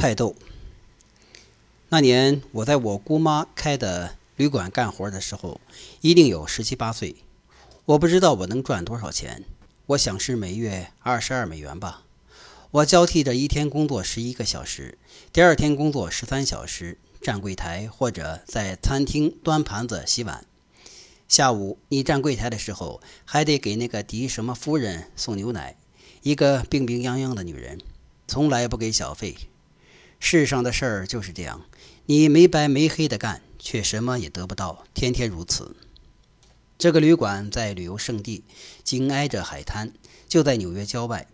菜豆。那年我在我姑妈开的旅馆干活的时候，一定有十七八岁。我不知道我能赚多少钱，我想是每月二十二美元吧。我交替着一天工作十一个小时，第二天工作十三小时，站柜台或者在餐厅端盘子、洗碗。下午你站柜台的时候，还得给那个狄什么夫人送牛奶，一个病病殃殃的女人，从来不给小费。世上的事儿就是这样，你没白没黑的干，却什么也得不到，天天如此。这个旅馆在旅游胜地，紧挨着海滩，就在纽约郊外。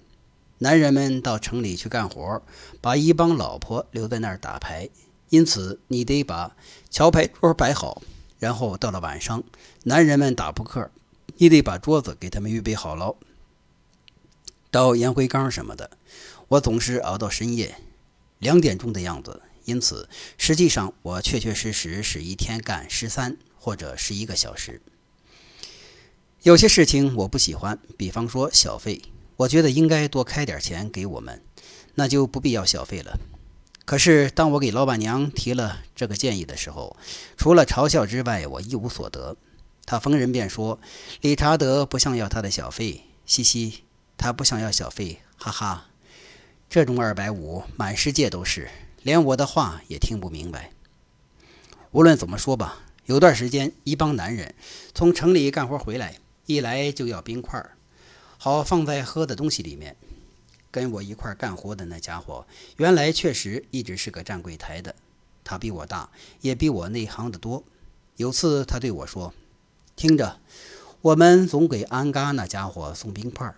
男人们到城里去干活，把一帮老婆留在那儿打牌，因此你得把桥牌桌摆好。然后到了晚上，男人们打扑克，你得把桌子给他们预备好了，倒烟灰缸什么的。我总是熬到深夜。两点钟的样子，因此实际上我确确实实是一天干十三或者十一个小时。有些事情我不喜欢，比方说小费，我觉得应该多开点钱给我们，那就不必要小费了。可是当我给老板娘提了这个建议的时候，除了嘲笑之外，我一无所得。他逢人便说：“理查德不想要他的小费，嘻嘻，他不想要小费，哈哈。”这种二百五，满世界都是，连我的话也听不明白。无论怎么说吧，有段时间，一帮男人从城里干活回来，一来就要冰块，好放在喝的东西里面。跟我一块干活的那家伙，原来确实一直是个站柜台的，他比我大，也比我内行的多。有次他对我说：“听着，我们总给安嘎那家伙送冰块。”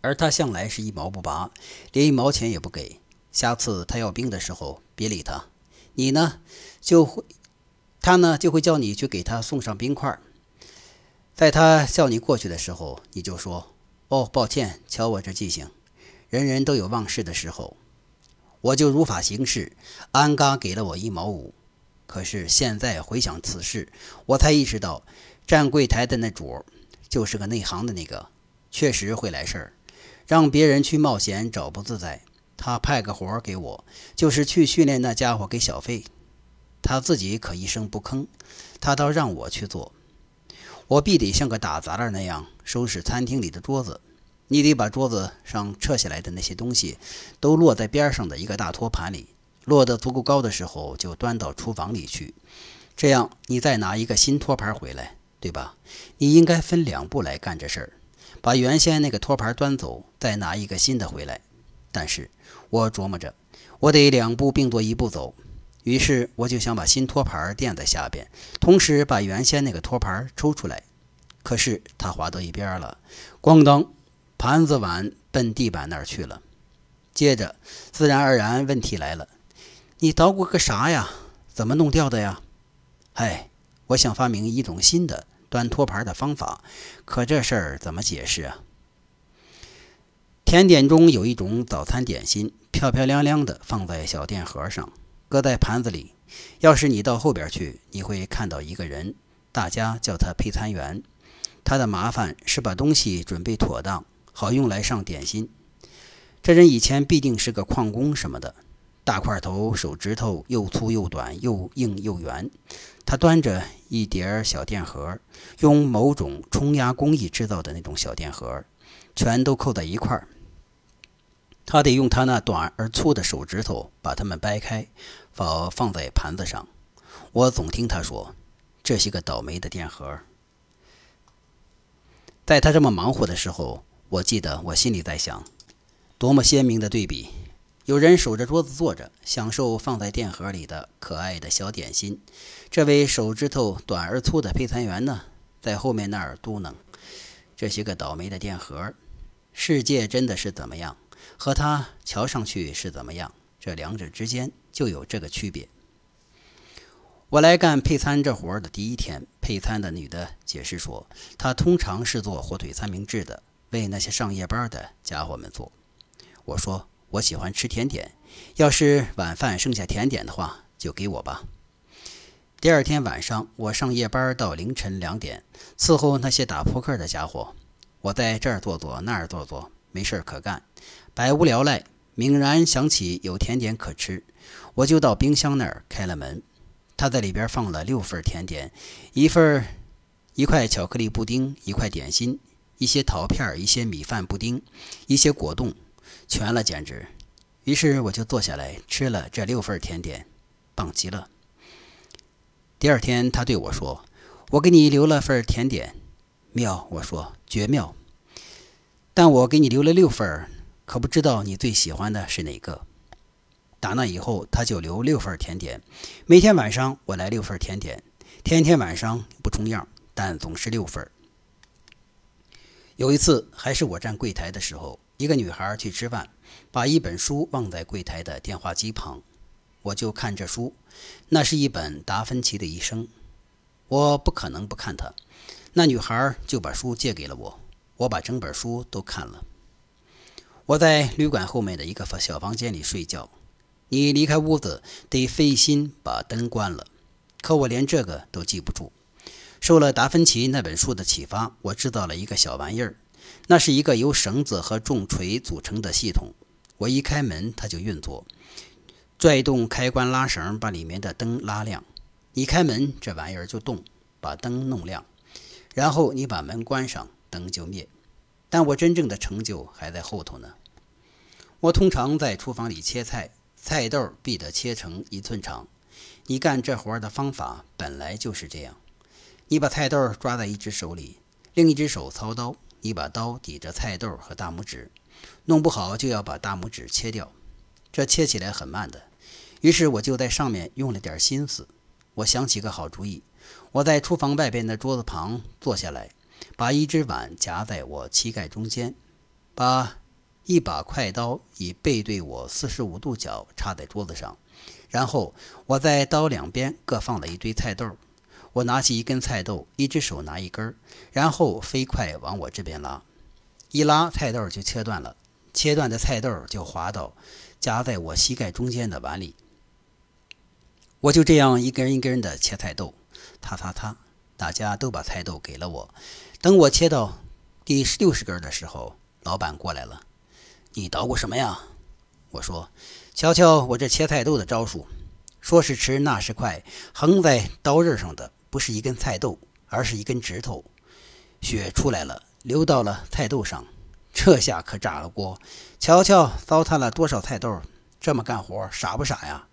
而他向来是一毛不拔，连一毛钱也不给。下次他要冰的时候，别理他。你呢，就会，他呢就会叫你去给他送上冰块。在他叫你过去的时候，你就说：“哦，抱歉，瞧我这记性。人人都有忘事的时候。”我就如法行事。安嘎给了我一毛五。可是现在回想此事，我才意识到，站柜台的那主就是个内行的那个，确实会来事儿。让别人去冒险找不自在，他派个活给我，就是去训练那家伙给小费。他自己可一声不吭，他倒让我去做。我必得像个打杂的那样收拾餐厅里的桌子。你得把桌子上撤下来的那些东西都落在边上的一个大托盘里，落得足够高的时候就端到厨房里去。这样你再拿一个新托盘回来，对吧？你应该分两步来干这事儿。把原先那个托盘端走，再拿一个新的回来。但是我琢磨着，我得两步并作一步走。于是我就想把新托盘垫在下边，同时把原先那个托盘抽出来。可是它滑到一边了，咣当，盘子碗奔地板那儿去了。接着，自然而然问题来了：你捣鼓个啥呀？怎么弄掉的呀？哎，我想发明一种新的。端托盘的方法，可这事儿怎么解释啊？甜点中有一种早餐点心，漂漂亮亮的放在小电盒上，搁在盘子里。要是你到后边去，你会看到一个人，大家叫他配餐员。他的麻烦是把东西准备妥当，好用来上点心。这人以前必定是个矿工什么的。大块头，手指头又粗又短，又硬又圆。他端着一叠小电盒，用某种冲压工艺制造的那种小电盒，全都扣在一块儿。他得用他那短而粗的手指头把它们掰开，放放在盘子上。我总听他说：“这些个倒霉的电盒。”在他这么忙活的时候，我记得我心里在想：多么鲜明的对比！有人守着桌子坐着，享受放在电盒里的可爱的小点心。这位手指头短而粗的配餐员呢，在后面那儿嘟囔：“这些个倒霉的电盒，世界真的是怎么样？和他瞧上去是怎么样？这两者之间就有这个区别。”我来干配餐这活儿的第一天，配餐的女的解释说，她通常是做火腿三明治的，为那些上夜班的家伙们做。我说。我喜欢吃甜点，要是晚饭剩下甜点的话，就给我吧。第二天晚上，我上夜班到凌晨两点，伺候那些打扑克的家伙。我在这儿坐坐，那儿坐坐，没事可干，百无聊赖，猛然想起有甜点可吃，我就到冰箱那儿开了门。他在里边放了六份甜点，一份一块巧克力布丁，一块点心，一些桃片，一些米饭布丁，一些果冻，全了简直。于是我就坐下来吃了这六份甜点，棒极了。第二天他对我说：“我给你留了份甜点，妙。”我说：“绝妙。”但我给你留了六份，可不知道你最喜欢的是哪个。打那以后，他就留六份甜点，每天晚上我来六份甜点，天天晚上不重样，但总是六份。有一次，还是我站柜台的时候，一个女孩去吃饭，把一本书忘在柜台的电话机旁，我就看这书，那是一本达芬奇的一生，我不可能不看它。那女孩就把书借给了我，我把整本书都看了。我在旅馆后面的一个小房间里睡觉。你离开屋子得费心把灯关了，可我连这个都记不住。受了达芬奇那本书的启发，我制造了一个小玩意儿，那是一个由绳子和重锤组成的系统。我一开门，它就运作，拽动开关拉绳，把里面的灯拉亮。你开门，这玩意儿就动，把灯弄亮。然后你把门关上，灯就灭。但我真正的成就还在后头呢。我通常在厨房里切菜。菜豆必得切成一寸长。你干这活儿的方法本来就是这样：你把菜豆抓在一只手里，另一只手操刀，一把刀抵着菜豆和大拇指，弄不好就要把大拇指切掉。这切起来很慢的。于是我就在上面用了点心思。我想起个好主意，我在厨房外边的桌子旁坐下来，把一只碗夹在我膝盖中间，把。一把快刀以背对我四十五度角插在桌子上，然后我在刀两边各放了一堆菜豆。我拿起一根菜豆，一只手拿一根儿，然后飞快往我这边拉，一拉菜豆就切断了，切断的菜豆就滑到夹在我膝盖中间的碗里。我就这样一根一根的切菜豆，擦擦擦，大家都把菜豆给了我。等我切到第六十根的时候，老板过来了。你捣鼓什么呀？我说，瞧瞧我这切菜豆的招数。说时迟，那时快，横在刀刃上的不是一根菜豆，而是一根指头。血出来了，流到了菜豆上。这下可炸了锅！瞧瞧，糟蹋了多少菜豆！这么干活，傻不傻呀？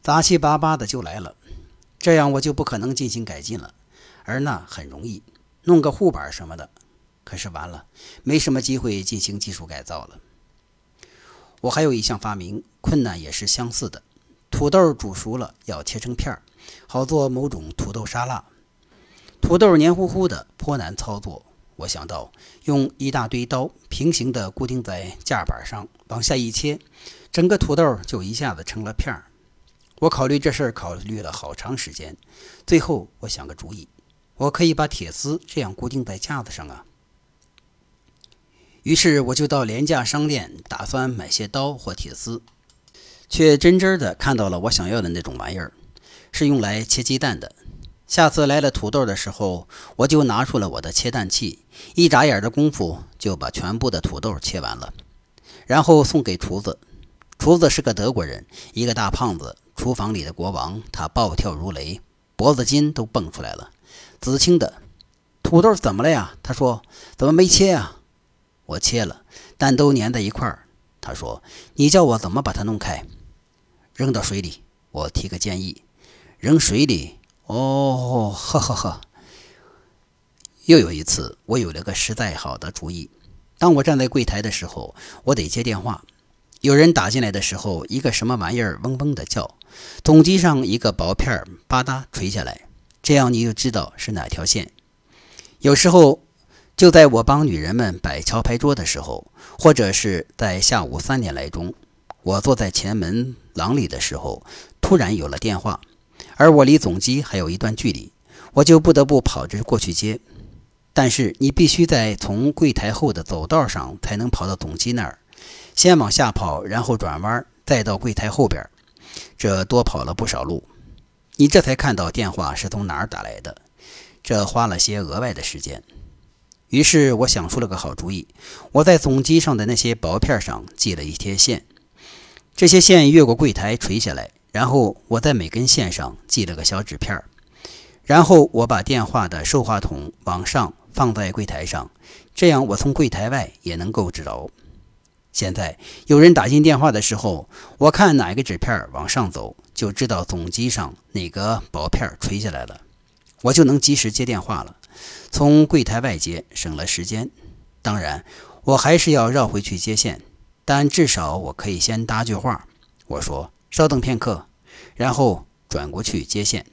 杂七八八的就来了。这样我就不可能进行改进了。而那很容易，弄个护板什么的。可是完了，没什么机会进行技术改造了。我还有一项发明，困难也是相似的。土豆煮熟了要切成片儿，好做某种土豆沙拉。土豆黏糊糊的，颇难操作。我想到用一大堆刀平行的固定在架板上，往下一切，整个土豆就一下子成了片儿。我考虑这事儿考虑了好长时间，最后我想个主意，我可以把铁丝这样固定在架子上啊。于是我就到廉价商店，打算买些刀或铁丝，却真真的看到了我想要的那种玩意儿，是用来切鸡蛋的。下次来了土豆的时候，我就拿出了我的切蛋器，一眨眼的功夫就把全部的土豆切完了，然后送给厨子。厨子是个德国人，一个大胖子，厨房里的国王。他暴跳如雷，脖子筋都蹦出来了。紫青的土豆怎么了呀？他说：“怎么没切啊？”我切了，但都粘在一块儿。他说：“你叫我怎么把它弄开？扔到水里。”我提个建议：“扔水里。”哦，呵呵呵。又有一次，我有了个实在好的主意。当我站在柜台的时候，我得接电话。有人打进来的时候，一个什么玩意儿嗡嗡的叫，总机上一个薄片吧嗒垂下来，这样你就知道是哪条线。有时候。就在我帮女人们摆桥牌桌的时候，或者是在下午三点来钟，我坐在前门廊里的时候，突然有了电话，而我离总机还有一段距离，我就不得不跑着过去接。但是你必须在从柜台后的走道上才能跑到总机那儿，先往下跑，然后转弯，再到柜台后边，这多跑了不少路。你这才看到电话是从哪儿打来的，这花了些额外的时间。于是我想出了个好主意，我在总机上的那些薄片上系了一贴线，这些线越过柜台垂下来，然后我在每根线上系了个小纸片儿。然后我把电话的收话筒往上放在柜台上，这样我从柜台外也能够知道。现在有人打进电话的时候，我看哪个纸片往上走，就知道总机上哪个薄片垂下来了，我就能及时接电话了。从柜台外接省了时间，当然我还是要绕回去接线，但至少我可以先搭句话。我说：“稍等片刻”，然后转过去接线。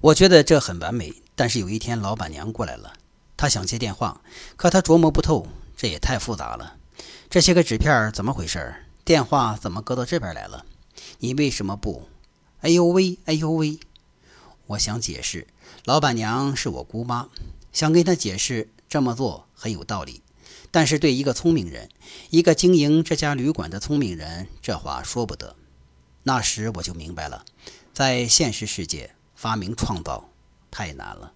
我觉得这很完美，但是有一天老板娘过来了，她想接电话，可她琢磨不透，这也太复杂了。这些个纸片怎么回事？电话怎么搁到这边来了？你为什么不？哎呦喂，哎呦喂！我想解释，老板娘是我姑妈，想跟她解释这么做很有道理，但是对一个聪明人，一个经营这家旅馆的聪明人，这话说不得。那时我就明白了，在现实世界。发明创造太难了。